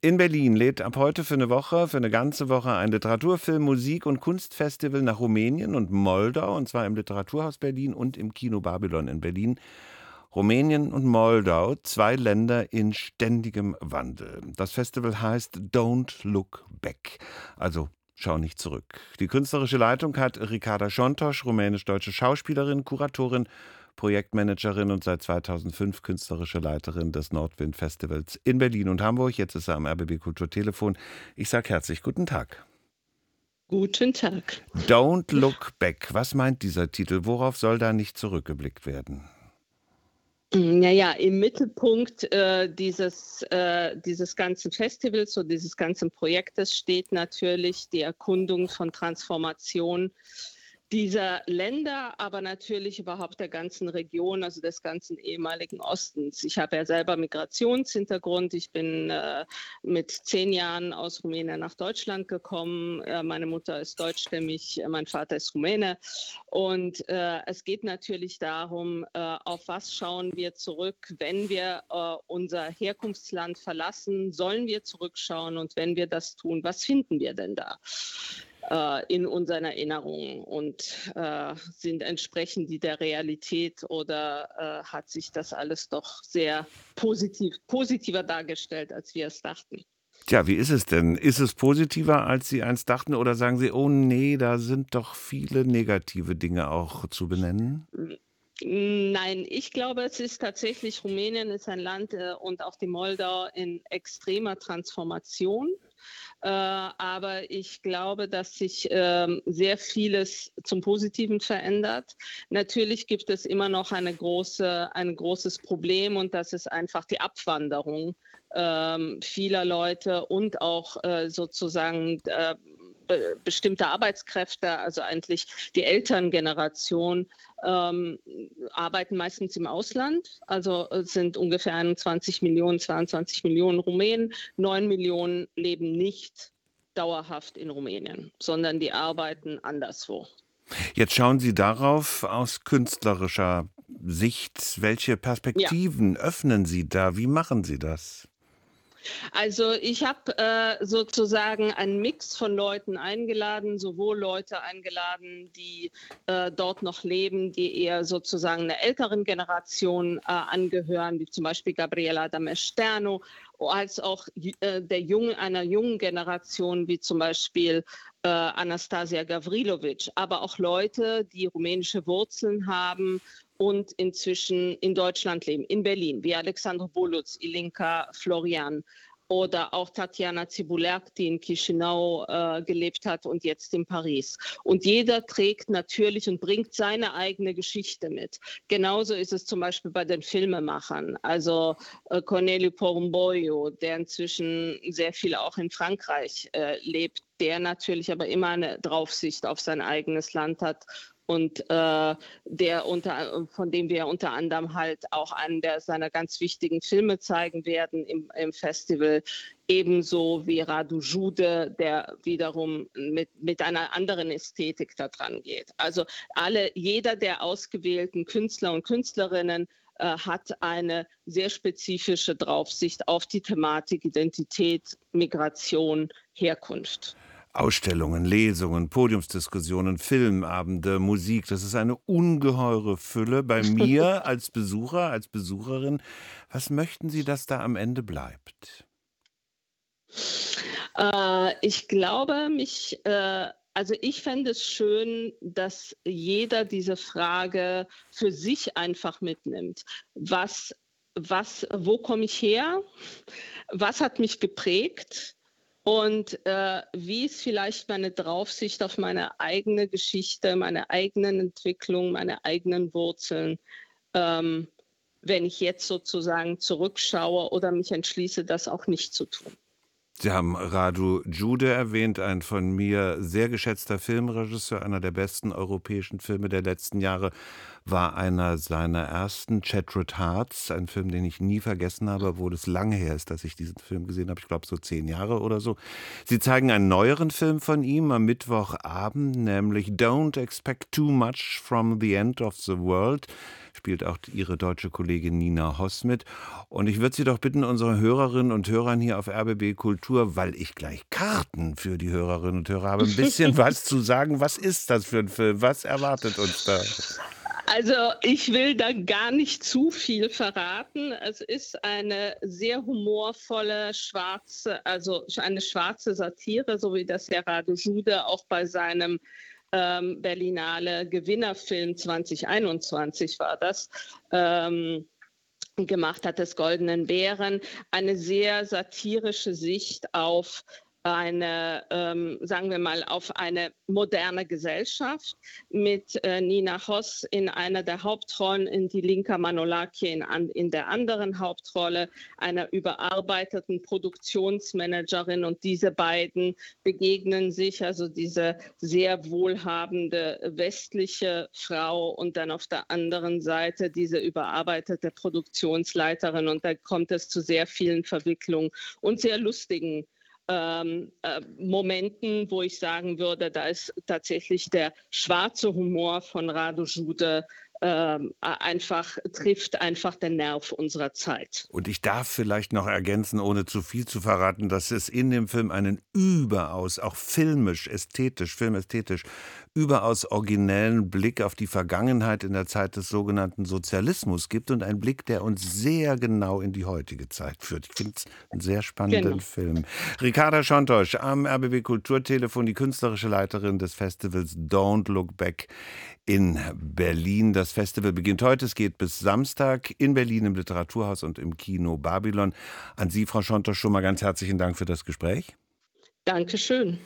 In Berlin lädt ab heute für eine Woche, für eine ganze Woche ein Literaturfilm, Musik- und Kunstfestival nach Rumänien und Moldau, und zwar im Literaturhaus Berlin und im Kino Babylon in Berlin. Rumänien und Moldau, zwei Länder in ständigem Wandel. Das Festival heißt Don't Look Back, also schau nicht zurück. Die künstlerische Leitung hat Ricarda Schontosch, rumänisch-deutsche Schauspielerin, Kuratorin Projektmanagerin und seit 2005 künstlerische Leiterin des Nordwind Festivals in Berlin und Hamburg. Jetzt ist er am RBB Kulturtelefon. Ich sage herzlich guten Tag. Guten Tag. Don't Look Back. Was meint dieser Titel? Worauf soll da nicht zurückgeblickt werden? Naja, im Mittelpunkt äh, dieses, äh, dieses ganzen Festivals und dieses ganzen Projektes steht natürlich die Erkundung von Transformation dieser Länder, aber natürlich überhaupt der ganzen Region, also des ganzen ehemaligen Ostens. Ich habe ja selber Migrationshintergrund. Ich bin äh, mit zehn Jahren aus Rumänien nach Deutschland gekommen. Äh, meine Mutter ist deutschstämmig, äh, mein Vater ist Rumäne. Und äh, es geht natürlich darum, äh, auf was schauen wir zurück, wenn wir äh, unser Herkunftsland verlassen, sollen wir zurückschauen und wenn wir das tun, was finden wir denn da? Äh, in unseren Erinnerungen und äh, sind entsprechend die der Realität oder äh, hat sich das alles doch sehr positiv, positiver dargestellt, als wir es dachten. Tja, wie ist es denn? Ist es positiver, als Sie einst dachten, oder sagen Sie, oh nee, da sind doch viele negative Dinge auch zu benennen? Nein, ich glaube, es ist tatsächlich, Rumänien ist ein Land äh, und auch die Moldau in extremer Transformation. Äh, aber ich glaube, dass sich ähm, sehr vieles zum Positiven verändert. Natürlich gibt es immer noch eine große, ein großes Problem und das ist einfach die Abwanderung ähm, vieler Leute und auch äh, sozusagen äh, be bestimmte Arbeitskräfte, also eigentlich die Elterngeneration, ähm, arbeiten meistens im Ausland. Also sind ungefähr 21 Millionen, 22 Millionen Rumänen, 9 Millionen leben nicht dauerhaft in Rumänien, sondern die arbeiten anderswo. Jetzt schauen Sie darauf aus künstlerischer Sicht. Welche Perspektiven ja. öffnen Sie da? Wie machen Sie das? Also ich habe äh, sozusagen einen Mix von Leuten eingeladen, sowohl Leute eingeladen, die äh, dort noch leben, die eher sozusagen einer älteren Generation äh, angehören, wie zum Beispiel Gabriela Damesterno, als auch äh, der jungen, einer jungen Generation, wie zum Beispiel äh, Anastasia Gavrilovic, aber auch Leute, die rumänische Wurzeln haben und inzwischen in Deutschland leben, in Berlin, wie Alexandro Bulutz, Ilinka Florian oder auch Tatjana Zibulerk, die in Chisinau äh, gelebt hat und jetzt in Paris. Und jeder trägt natürlich und bringt seine eigene Geschichte mit. Genauso ist es zum Beispiel bei den Filmemachern. Also äh, Cornelio Porumboyo, der inzwischen sehr viel auch in Frankreich äh, lebt, der natürlich aber immer eine Draufsicht auf sein eigenes Land hat und äh, der unter, von dem wir unter anderem halt auch einen der seiner ganz wichtigen Filme zeigen werden im, im Festival, ebenso wie Radu Jude, der wiederum mit, mit einer anderen Ästhetik da dran geht. Also alle, jeder der ausgewählten Künstler und Künstlerinnen äh, hat eine sehr spezifische Draufsicht auf die Thematik Identität, Migration, Herkunft. Ausstellungen, Lesungen, Podiumsdiskussionen, Filmabende, Musik. Das ist eine ungeheure Fülle bei mir als Besucher, als Besucherin. Was möchten Sie, dass da am Ende bleibt? Äh, ich glaube, mich, äh, also ich fände es schön, dass jeder diese Frage für sich einfach mitnimmt. Was, was, wo komme ich her? Was hat mich geprägt? Und äh, wie ist vielleicht meine Draufsicht auf meine eigene Geschichte, meine eigenen Entwicklung, meine eigenen Wurzeln, ähm, wenn ich jetzt sozusagen zurückschaue oder mich entschließe, das auch nicht zu tun. Sie haben Radu Jude erwähnt, ein von mir sehr geschätzter Filmregisseur, einer der besten europäischen Filme der letzten Jahre. War einer seiner ersten, Chatrid Hearts, ein Film, den ich nie vergessen habe, obwohl es lange her ist, dass ich diesen Film gesehen habe. Ich glaube, so zehn Jahre oder so. Sie zeigen einen neueren Film von ihm am Mittwochabend, nämlich Don't Expect Too Much from the End of the World spielt auch ihre deutsche Kollegin Nina Hoss mit. Und ich würde Sie doch bitten, unsere Hörerinnen und Hörern hier auf RBB Kultur, weil ich gleich Karten für die Hörerinnen und Hörer habe, ein bisschen was zu sagen. Was ist das für ein Film? Was erwartet uns da? Also ich will da gar nicht zu viel verraten. Es ist eine sehr humorvolle schwarze, also eine schwarze Satire, so wie das Herr Rade Jude auch bei seinem ähm, Berlinale Gewinnerfilm 2021 war das. Ähm, gemacht hat des Goldenen Bären, eine sehr satirische Sicht auf eine, ähm, sagen wir mal, auf eine moderne Gesellschaft mit äh, Nina Hoss in einer der Hauptrollen, in die Linka Manolaki in, an, in der anderen Hauptrolle, einer überarbeiteten Produktionsmanagerin. Und diese beiden begegnen sich, also diese sehr wohlhabende westliche Frau und dann auf der anderen Seite diese überarbeitete Produktionsleiterin. Und da kommt es zu sehr vielen Verwicklungen und sehr lustigen ähm, äh, Momenten, wo ich sagen würde, da ist tatsächlich der schwarze Humor von Radu Jude ähm, einfach trifft einfach den Nerv unserer Zeit. Und ich darf vielleicht noch ergänzen, ohne zu viel zu verraten, dass es in dem Film einen überaus, auch filmisch, ästhetisch, filmästhetisch, überaus originellen Blick auf die Vergangenheit in der Zeit des sogenannten Sozialismus gibt und ein Blick, der uns sehr genau in die heutige Zeit führt. Ich finde es einen sehr spannenden genau. Film. Ricarda Schontosch am RBB Kulturtelefon, die künstlerische Leiterin des Festivals Don't Look Back in Berlin. Das Festival beginnt heute. Es geht bis Samstag in Berlin im Literaturhaus und im Kino Babylon. An Sie, Frau Schontosch, schon mal ganz herzlichen Dank für das Gespräch. Dankeschön.